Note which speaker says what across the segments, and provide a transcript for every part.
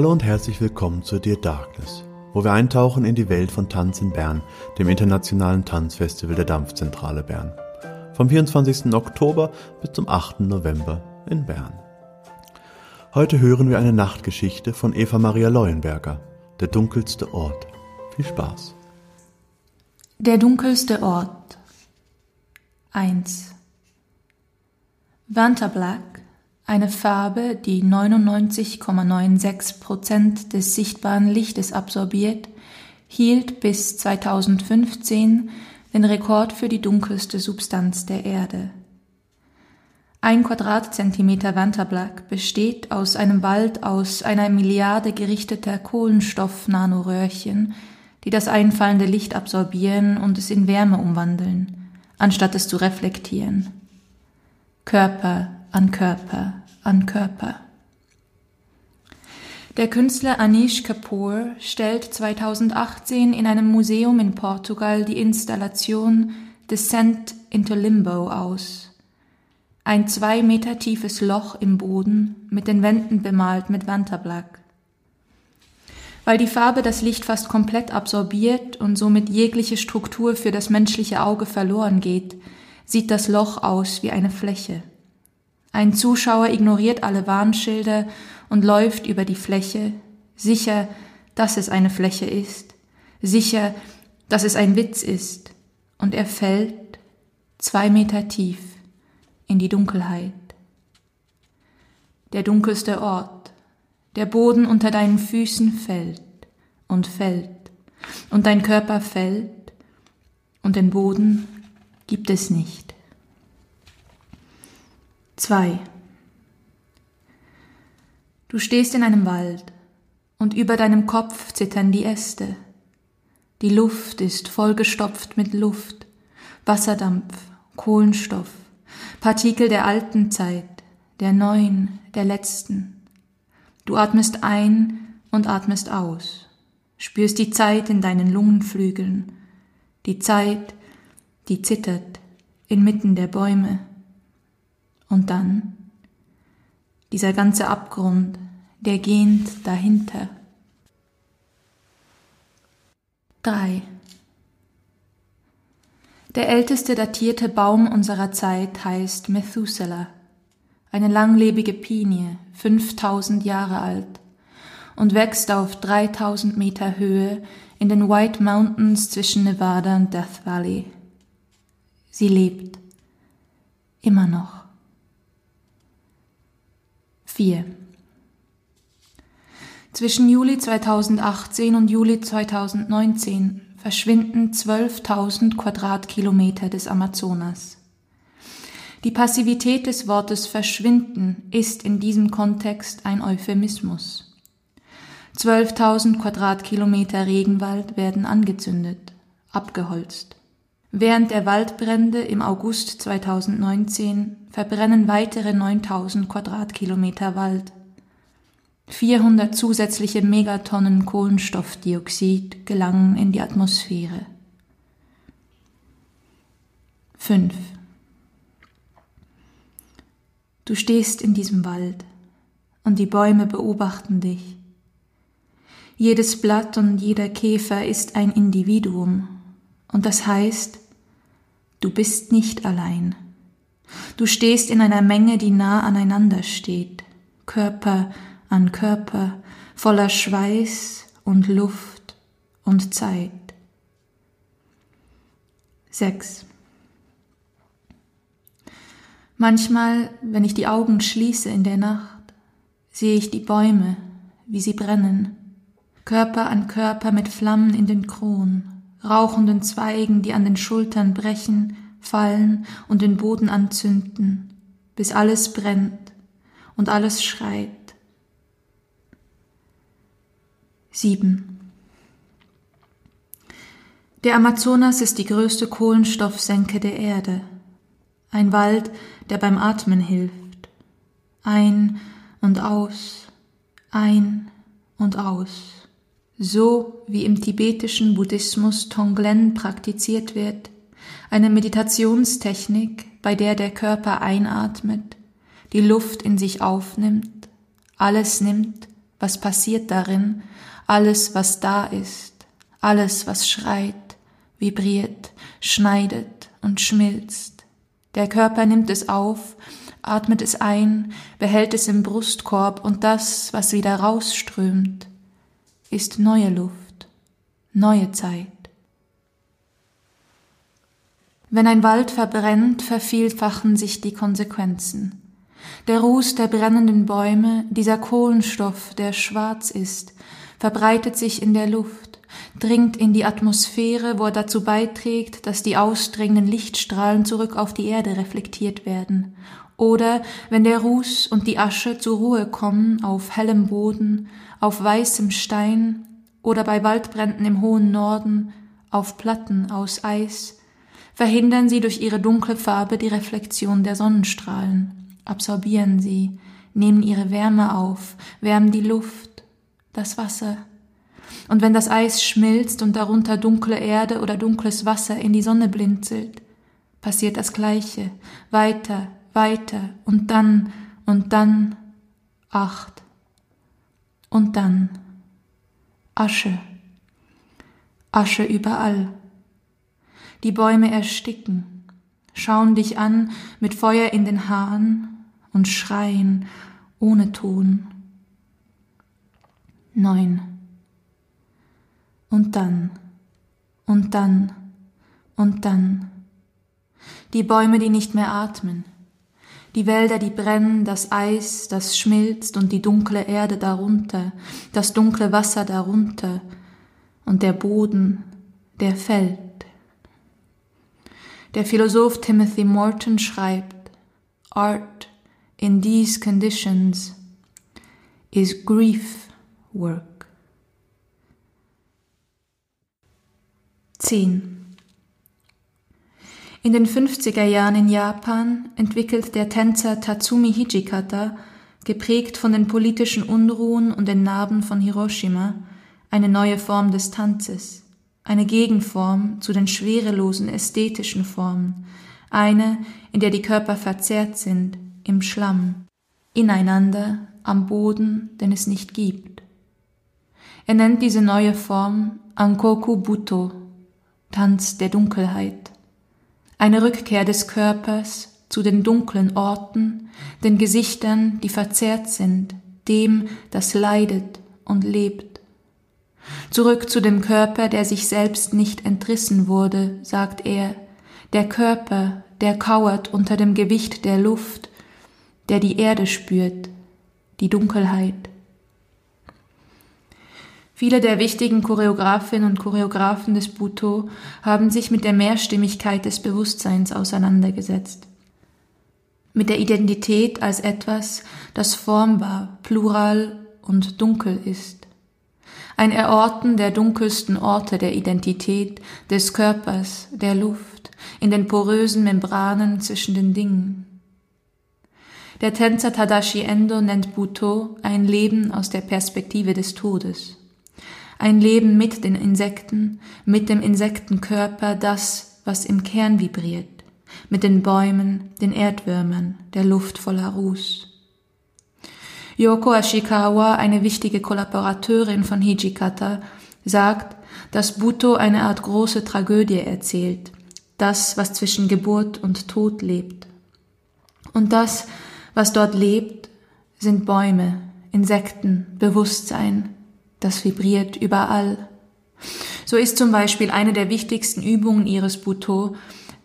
Speaker 1: Hallo und herzlich willkommen zu Dear Darkness, wo wir eintauchen in die Welt von Tanz in Bern, dem internationalen Tanzfestival der Dampfzentrale Bern. Vom 24. Oktober bis zum 8. November in Bern. Heute hören wir eine Nachtgeschichte von Eva Maria Leuenberger, Der dunkelste Ort. Viel Spaß.
Speaker 2: Der dunkelste Ort 1 Vantablack, eine Farbe, die 99,96 Prozent des sichtbaren Lichtes absorbiert, hielt bis 2015 den Rekord für die dunkelste Substanz der Erde. Ein Quadratzentimeter Vantablack besteht aus einem Wald aus einer Milliarde gerichteter Kohlenstoff-Nanoröhrchen, die das einfallende Licht absorbieren und es in Wärme umwandeln, anstatt es zu reflektieren. Körper an Körper an Körper. Der Künstler Anish Kapoor stellt 2018 in einem Museum in Portugal die Installation Descent into Limbo aus ein zwei Meter tiefes Loch im Boden, mit den Wänden bemalt mit Vantablack. Weil die Farbe das Licht fast komplett absorbiert und somit jegliche Struktur für das menschliche Auge verloren geht, sieht das Loch aus wie eine Fläche. Ein Zuschauer ignoriert alle Warnschilder und läuft über die Fläche, sicher, dass es eine Fläche ist, sicher, dass es ein Witz ist, und er fällt zwei Meter tief in die Dunkelheit. Der dunkelste Ort, der Boden unter deinen Füßen fällt und fällt, und dein Körper fällt, und den Boden gibt es nicht. 2. Du stehst in einem Wald, und über deinem Kopf zittern die Äste. Die Luft ist vollgestopft mit Luft, Wasserdampf, Kohlenstoff, Partikel der alten Zeit, der neuen, der letzten. Du atmest ein und atmest aus, spürst die Zeit in deinen Lungenflügeln, die Zeit, die zittert inmitten der Bäume. Und dann dieser ganze Abgrund, der gähnt dahinter. 3. Der älteste datierte Baum unserer Zeit heißt Methuselah, eine langlebige Pinie, 5000 Jahre alt, und wächst auf 3000 Meter Höhe in den White Mountains zwischen Nevada und Death Valley. Sie lebt. Immer noch. 4. Zwischen Juli 2018 und Juli 2019 verschwinden 12.000 Quadratkilometer des Amazonas. Die Passivität des Wortes verschwinden ist in diesem Kontext ein Euphemismus. 12.000 Quadratkilometer Regenwald werden angezündet, abgeholzt. Während der Waldbrände im August 2019 verbrennen weitere 9000 Quadratkilometer Wald. 400 zusätzliche Megatonnen Kohlenstoffdioxid gelangen in die Atmosphäre. 5. Du stehst in diesem Wald und die Bäume beobachten dich. Jedes Blatt und jeder Käfer ist ein Individuum und das heißt, du bist nicht allein. Du stehst in einer Menge, die nah aneinander steht, Körper, an Körper voller Schweiß und Luft und Zeit. 6. Manchmal, wenn ich die Augen schließe in der Nacht, sehe ich die Bäume, wie sie brennen, Körper an Körper mit Flammen in den Kronen, rauchenden Zweigen, die an den Schultern brechen, fallen und den Boden anzünden, bis alles brennt und alles schreit 7. Der Amazonas ist die größte Kohlenstoffsenke der Erde. Ein Wald, der beim Atmen hilft. Ein und aus, ein und aus. So wie im tibetischen Buddhismus Tonglen praktiziert wird, eine Meditationstechnik, bei der der Körper einatmet, die Luft in sich aufnimmt, alles nimmt was passiert darin, alles, was da ist, alles, was schreit, vibriert, schneidet und schmilzt. Der Körper nimmt es auf, atmet es ein, behält es im Brustkorb und das, was wieder rausströmt, ist neue Luft, neue Zeit. Wenn ein Wald verbrennt, vervielfachen sich die Konsequenzen. Der Ruß der brennenden Bäume, dieser Kohlenstoff, der schwarz ist, verbreitet sich in der Luft, dringt in die Atmosphäre, wo er dazu beiträgt, dass die ausdringenden Lichtstrahlen zurück auf die Erde reflektiert werden. Oder wenn der Ruß und die Asche zur Ruhe kommen auf hellem Boden, auf weißem Stein oder bei Waldbränden im hohen Norden, auf Platten aus Eis, verhindern sie durch ihre dunkle Farbe die Reflexion der Sonnenstrahlen absorbieren sie, nehmen ihre Wärme auf, wärmen die Luft, das Wasser. Und wenn das Eis schmilzt und darunter dunkle Erde oder dunkles Wasser in die Sonne blinzelt, passiert das Gleiche, weiter, weiter und dann und dann acht und dann Asche, Asche überall. Die Bäume ersticken, schauen dich an mit Feuer in den Haaren und schreien ohne Ton. Neun. Und dann, und dann, und dann. Die Bäume, die nicht mehr atmen, die Wälder, die brennen, das Eis, das schmilzt und die dunkle Erde darunter, das dunkle Wasser darunter und der Boden, der fällt. Der Philosoph Timothy Morton schreibt, Art in these conditions is grief work. 10. In den 50er Jahren in Japan entwickelt der Tänzer Tatsumi Hijikata, geprägt von den politischen Unruhen und den Narben von Hiroshima, eine neue Form des Tanzes, eine Gegenform zu den schwerelosen ästhetischen Formen, eine, in der die Körper verzerrt sind, im Schlamm, ineinander, am Boden, den es nicht gibt. Er nennt diese neue Form Ankoku Buto, Tanz der Dunkelheit, eine Rückkehr des Körpers zu den dunklen Orten, den Gesichtern, die verzerrt sind, dem, das leidet und lebt. Zurück zu dem Körper, der sich selbst nicht entrissen wurde, sagt er, der Körper, der kauert unter dem Gewicht der Luft, der die Erde spürt, die Dunkelheit. Viele der wichtigen Choreografinnen und Choreografen des Buto haben sich mit der Mehrstimmigkeit des Bewusstseins auseinandergesetzt. Mit der Identität als etwas, das formbar, plural und dunkel ist. Ein Erorten der dunkelsten Orte der Identität, des Körpers, der Luft, in den porösen Membranen zwischen den Dingen. Der Tänzer Tadashi Endo nennt Buto ein Leben aus der Perspektive des Todes. Ein Leben mit den Insekten, mit dem Insektenkörper, das, was im Kern vibriert, mit den Bäumen, den Erdwürmern, der Luft voller Ruß. Yoko Ashikawa, eine wichtige Kollaborateurin von Hijikata, sagt, dass Buto eine Art große Tragödie erzählt, das, was zwischen Geburt und Tod lebt. Und das, was dort lebt, sind Bäume, Insekten, Bewusstsein, das vibriert überall. So ist zum Beispiel eine der wichtigsten Übungen ihres Buto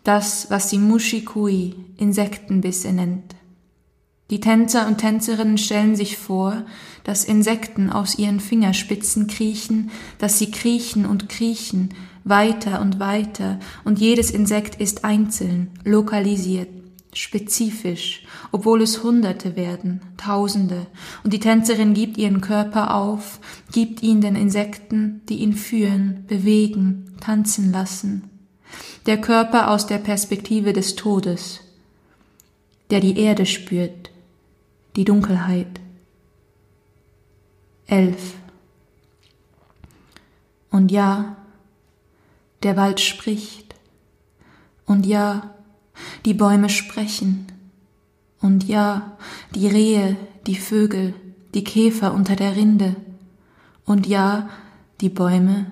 Speaker 2: das, was sie Mushikui, Insektenbisse nennt. Die Tänzer und Tänzerinnen stellen sich vor, dass Insekten aus ihren Fingerspitzen kriechen, dass sie kriechen und kriechen, weiter und weiter, und jedes Insekt ist einzeln, lokalisiert spezifisch, obwohl es Hunderte werden, Tausende, und die Tänzerin gibt ihren Körper auf, gibt ihn den Insekten, die ihn führen, bewegen, tanzen lassen. Der Körper aus der Perspektive des Todes, der die Erde spürt, die Dunkelheit. Elf. Und ja, der Wald spricht. Und ja, die Bäume sprechen. Und ja, die Rehe, die Vögel, die Käfer unter der Rinde. Und ja, die Bäume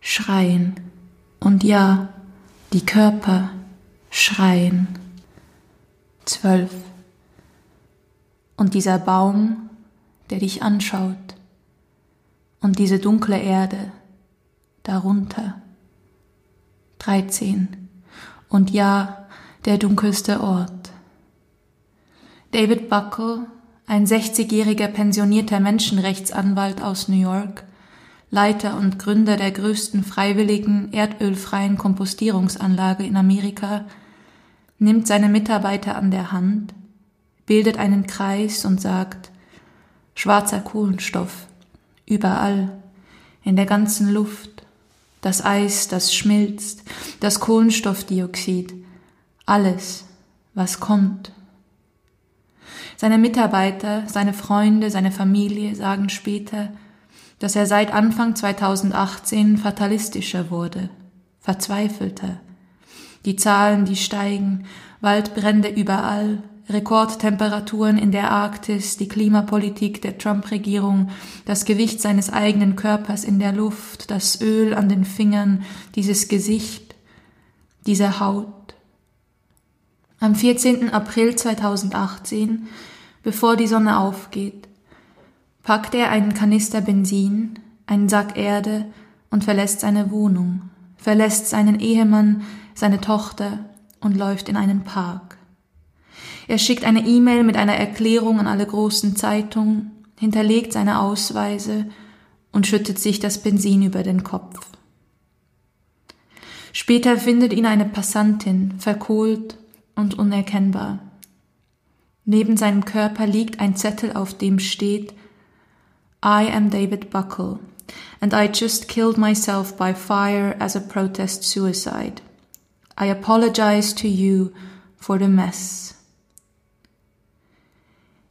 Speaker 2: schreien. Und ja, die Körper schreien. Zwölf. Und dieser Baum, der dich anschaut. Und diese dunkle Erde darunter. Dreizehn. Und ja, der dunkelste Ort. David Buckle, ein 60-jähriger pensionierter Menschenrechtsanwalt aus New York, Leiter und Gründer der größten freiwilligen erdölfreien Kompostierungsanlage in Amerika, nimmt seine Mitarbeiter an der Hand, bildet einen Kreis und sagt, schwarzer Kohlenstoff, überall, in der ganzen Luft, das Eis, das schmilzt, das Kohlenstoffdioxid, alles, was kommt. Seine Mitarbeiter, seine Freunde, seine Familie sagen später, dass er seit Anfang 2018 fatalistischer wurde, verzweifelter. Die Zahlen, die steigen, Waldbrände überall, Rekordtemperaturen in der Arktis, die Klimapolitik der Trump-Regierung, das Gewicht seines eigenen Körpers in der Luft, das Öl an den Fingern, dieses Gesicht, diese Haut. Am 14. April 2018, bevor die Sonne aufgeht, packt er einen Kanister Benzin, einen Sack Erde und verlässt seine Wohnung, verlässt seinen Ehemann, seine Tochter und läuft in einen Park. Er schickt eine E-Mail mit einer Erklärung an alle großen Zeitungen, hinterlegt seine Ausweise und schüttet sich das Benzin über den Kopf. Später findet ihn eine Passantin, verkohlt und unerkennbar. Neben seinem Körper liegt ein Zettel, auf dem steht I am David Buckle, and I just killed myself by fire as a protest suicide. I apologize to you for the mess.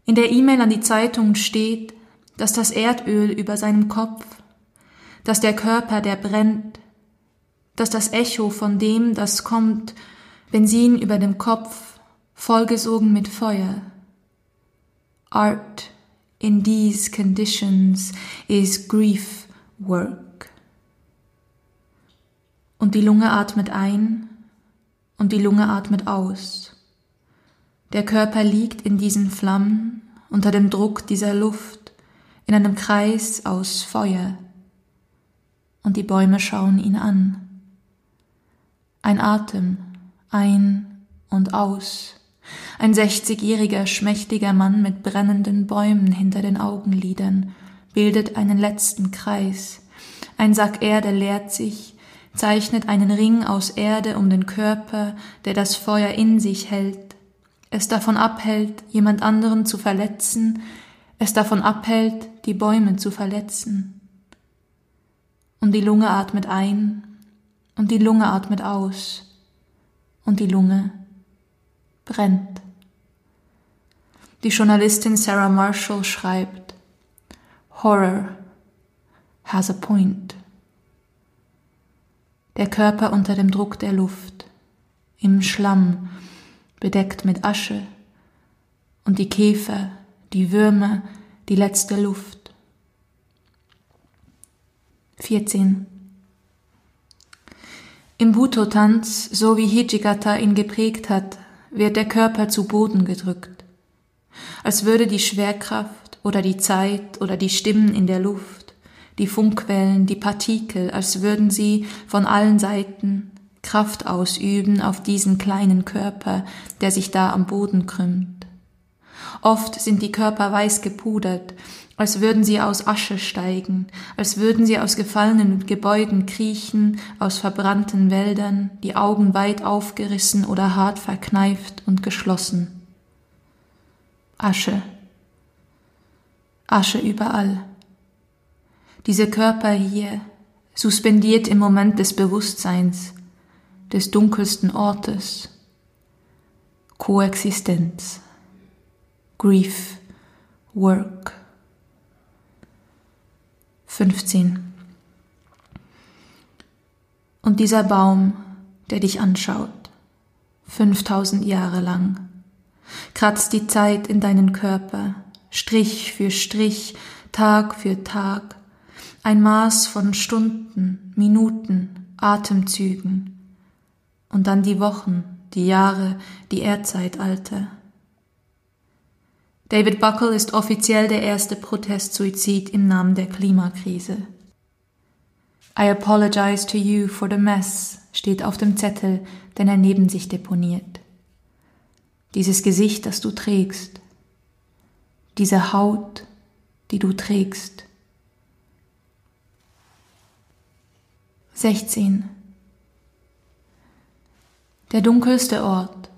Speaker 2: In der E-Mail an die Zeitung steht, dass das Erdöl über seinem Kopf, dass der Körper, der brennt, dass das Echo von dem, das kommt, Benzin über dem Kopf, vollgesogen mit Feuer. Art in these conditions is grief work. Und die Lunge atmet ein und die Lunge atmet aus. Der Körper liegt in diesen Flammen unter dem Druck dieser Luft in einem Kreis aus Feuer und die Bäume schauen ihn an. Ein Atem ein und aus ein sechzigjähriger, schmächtiger Mann mit brennenden Bäumen hinter den Augenlidern bildet einen letzten Kreis. Ein Sack Erde leert sich, zeichnet einen Ring aus Erde um den Körper, der das Feuer in sich hält, es davon abhält, jemand anderen zu verletzen, es davon abhält, die Bäume zu verletzen. Und die Lunge atmet ein, und die Lunge atmet aus, und die Lunge brennt. Die Journalistin Sarah Marshall schreibt, Horror has a point. Der Körper unter dem Druck der Luft, im Schlamm, bedeckt mit Asche, und die Käfer, die Würmer, die letzte Luft. 14. Im Buto-Tanz, so wie Hijigata ihn geprägt hat, wird der Körper zu Boden gedrückt, als würde die Schwerkraft oder die Zeit oder die Stimmen in der Luft, die Funkwellen, die Partikel, als würden sie von allen Seiten Kraft ausüben auf diesen kleinen Körper, der sich da am Boden krümmt. Oft sind die Körper weiß gepudert, als würden sie aus Asche steigen, als würden sie aus gefallenen Gebäuden kriechen, aus verbrannten Wäldern, die Augen weit aufgerissen oder hart verkneift und geschlossen. Asche. Asche überall. Diese Körper hier, suspendiert im Moment des Bewusstseins, des dunkelsten Ortes. Koexistenz. Grief. Work. 15. Und dieser Baum, der dich anschaut, 5000 Jahre lang, kratzt die Zeit in deinen Körper, Strich für Strich, Tag für Tag, ein Maß von Stunden, Minuten, Atemzügen und dann die Wochen, die Jahre, die Erdzeitalter. David Buckle ist offiziell der erste Protestsuizid im Namen der Klimakrise. I apologize to you for the mess steht auf dem Zettel, den er neben sich deponiert. Dieses Gesicht, das du trägst, diese Haut, die du trägst. 16. Der dunkelste Ort,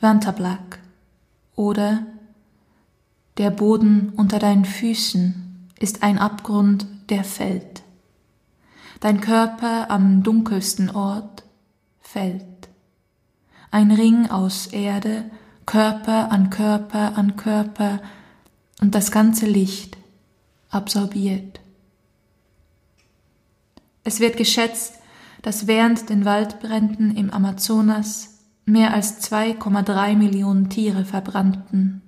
Speaker 2: Vantablack oder der Boden unter deinen Füßen ist ein Abgrund, der fällt. Dein Körper am dunkelsten Ort fällt. Ein Ring aus Erde, Körper an Körper an Körper und das ganze Licht absorbiert. Es wird geschätzt, dass während den Waldbränden im Amazonas mehr als 2,3 Millionen Tiere verbrannten.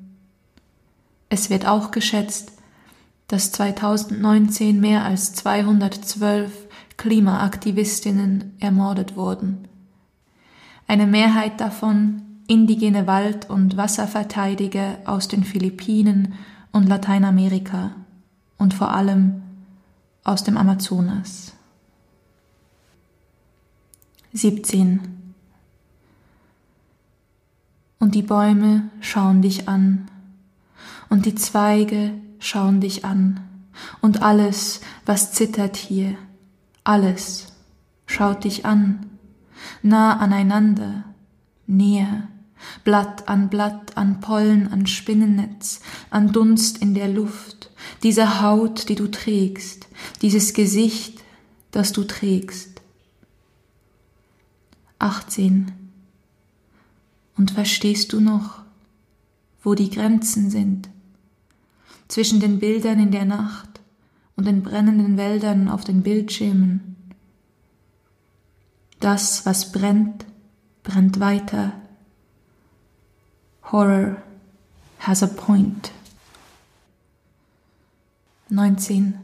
Speaker 2: Es wird auch geschätzt, dass 2019 mehr als 212 Klimaaktivistinnen ermordet wurden. Eine Mehrheit davon indigene Wald- und Wasserverteidiger aus den Philippinen und Lateinamerika und vor allem aus dem Amazonas. 17. Und die Bäume schauen dich an, und die Zweige schauen dich an, und alles, was zittert hier, alles schaut dich an, nah aneinander, näher, Blatt an Blatt, an Pollen, an Spinnennetz, an Dunst in der Luft, diese Haut, die du trägst, dieses Gesicht, das du trägst. 18. Und verstehst du noch, wo die Grenzen sind? Zwischen den Bildern in der Nacht und den brennenden Wäldern auf den Bildschirmen. Das, was brennt, brennt weiter. Horror has a point. 19.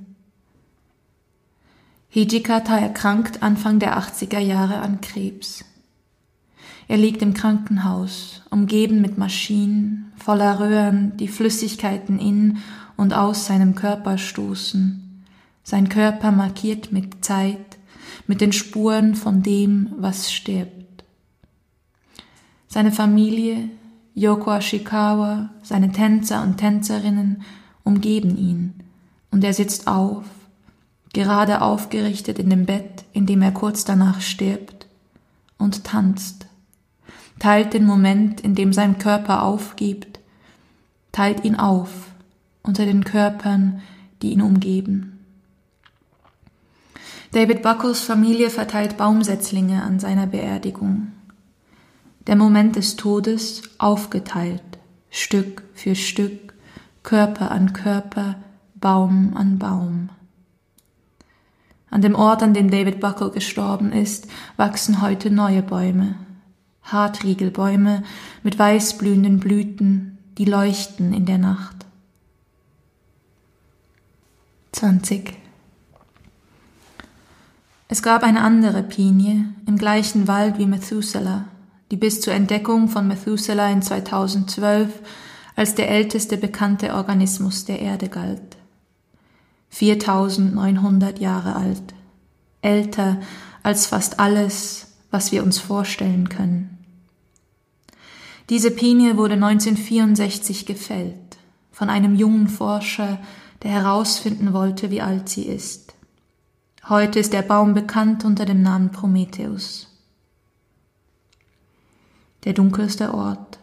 Speaker 2: Hijikata erkrankt Anfang der 80er Jahre an Krebs. Er liegt im Krankenhaus, umgeben mit Maschinen, voller Röhren, die Flüssigkeiten in und aus seinem Körper stoßen, sein Körper markiert mit Zeit, mit den Spuren von dem, was stirbt. Seine Familie, Yoko Ashikawa, seine Tänzer und Tänzerinnen umgeben ihn, und er sitzt auf, gerade aufgerichtet in dem Bett, in dem er kurz danach stirbt, und tanzt, teilt den Moment, in dem sein Körper aufgibt, teilt ihn auf, unter den Körpern, die ihn umgeben. David Buckles Familie verteilt Baumsetzlinge an seiner Beerdigung. Der Moment des Todes aufgeteilt, Stück für Stück, Körper an Körper, Baum an Baum. An dem Ort, an dem David Buckle gestorben ist, wachsen heute neue Bäume. Hartriegelbäume mit weißblühenden Blüten, die leuchten in der Nacht. 20. Es gab eine andere Pinie im gleichen Wald wie Methuselah, die bis zur Entdeckung von Methuselah in 2012 als der älteste bekannte Organismus der Erde galt. 4900 Jahre alt, älter als fast alles, was wir uns vorstellen können. Diese Pinie wurde 1964 gefällt von einem jungen Forscher der herausfinden wollte, wie alt sie ist. Heute ist der Baum bekannt unter dem Namen Prometheus. Der dunkelste Ort,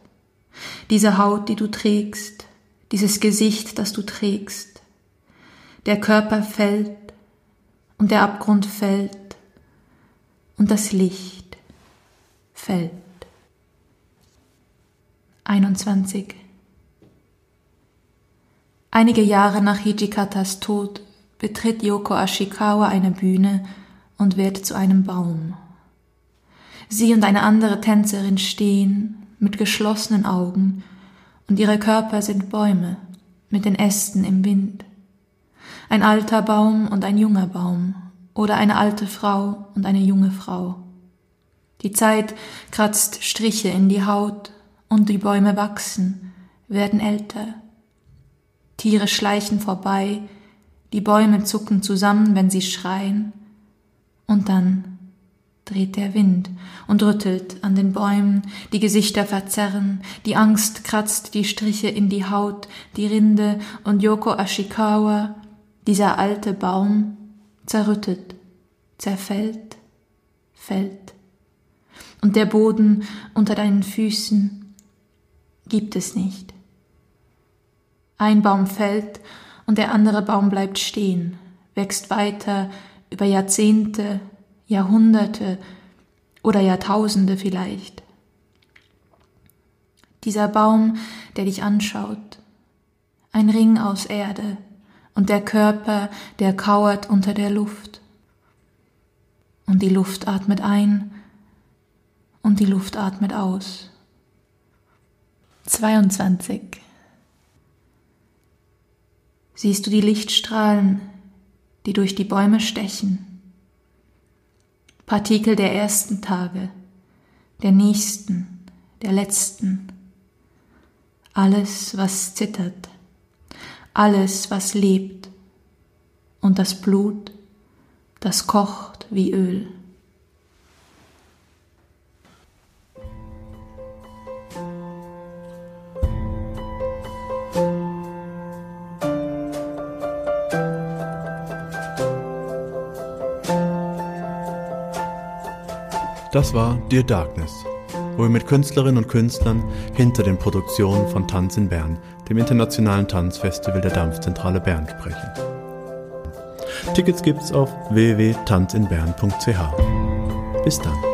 Speaker 2: diese Haut, die du trägst, dieses Gesicht, das du trägst. Der Körper fällt und der Abgrund fällt und das Licht fällt. 21. Einige Jahre nach Hijikatas Tod betritt Yoko Ashikawa eine Bühne und wird zu einem Baum. Sie und eine andere Tänzerin stehen mit geschlossenen Augen und ihre Körper sind Bäume, mit den Ästen im Wind. Ein alter Baum und ein junger Baum oder eine alte Frau und eine junge Frau. Die Zeit kratzt Striche in die Haut und die Bäume wachsen, werden älter. Tiere schleichen vorbei, die Bäume zucken zusammen, wenn sie schreien, und dann dreht der Wind und rüttelt an den Bäumen, die Gesichter verzerren, die Angst kratzt die Striche in die Haut, die Rinde und Yoko Ashikawa, dieser alte Baum, zerrüttet, zerfällt, fällt. Und der Boden unter deinen Füßen gibt es nicht. Ein Baum fällt und der andere Baum bleibt stehen, wächst weiter über Jahrzehnte, Jahrhunderte oder Jahrtausende vielleicht. Dieser Baum, der dich anschaut, ein Ring aus Erde und der Körper, der kauert unter der Luft. Und die Luft atmet ein und die Luft atmet aus. 22. Siehst du die Lichtstrahlen, die durch die Bäume stechen? Partikel der ersten Tage, der nächsten, der letzten. Alles, was zittert, alles, was lebt und das Blut, das kocht wie Öl.
Speaker 1: Das war Dear Darkness, wo wir mit Künstlerinnen und Künstlern hinter den Produktionen von Tanz in Bern, dem internationalen Tanzfestival der Dampfzentrale Bern, sprechen. Tickets gibt's auf www.tanzinbern.ch. Bis dann.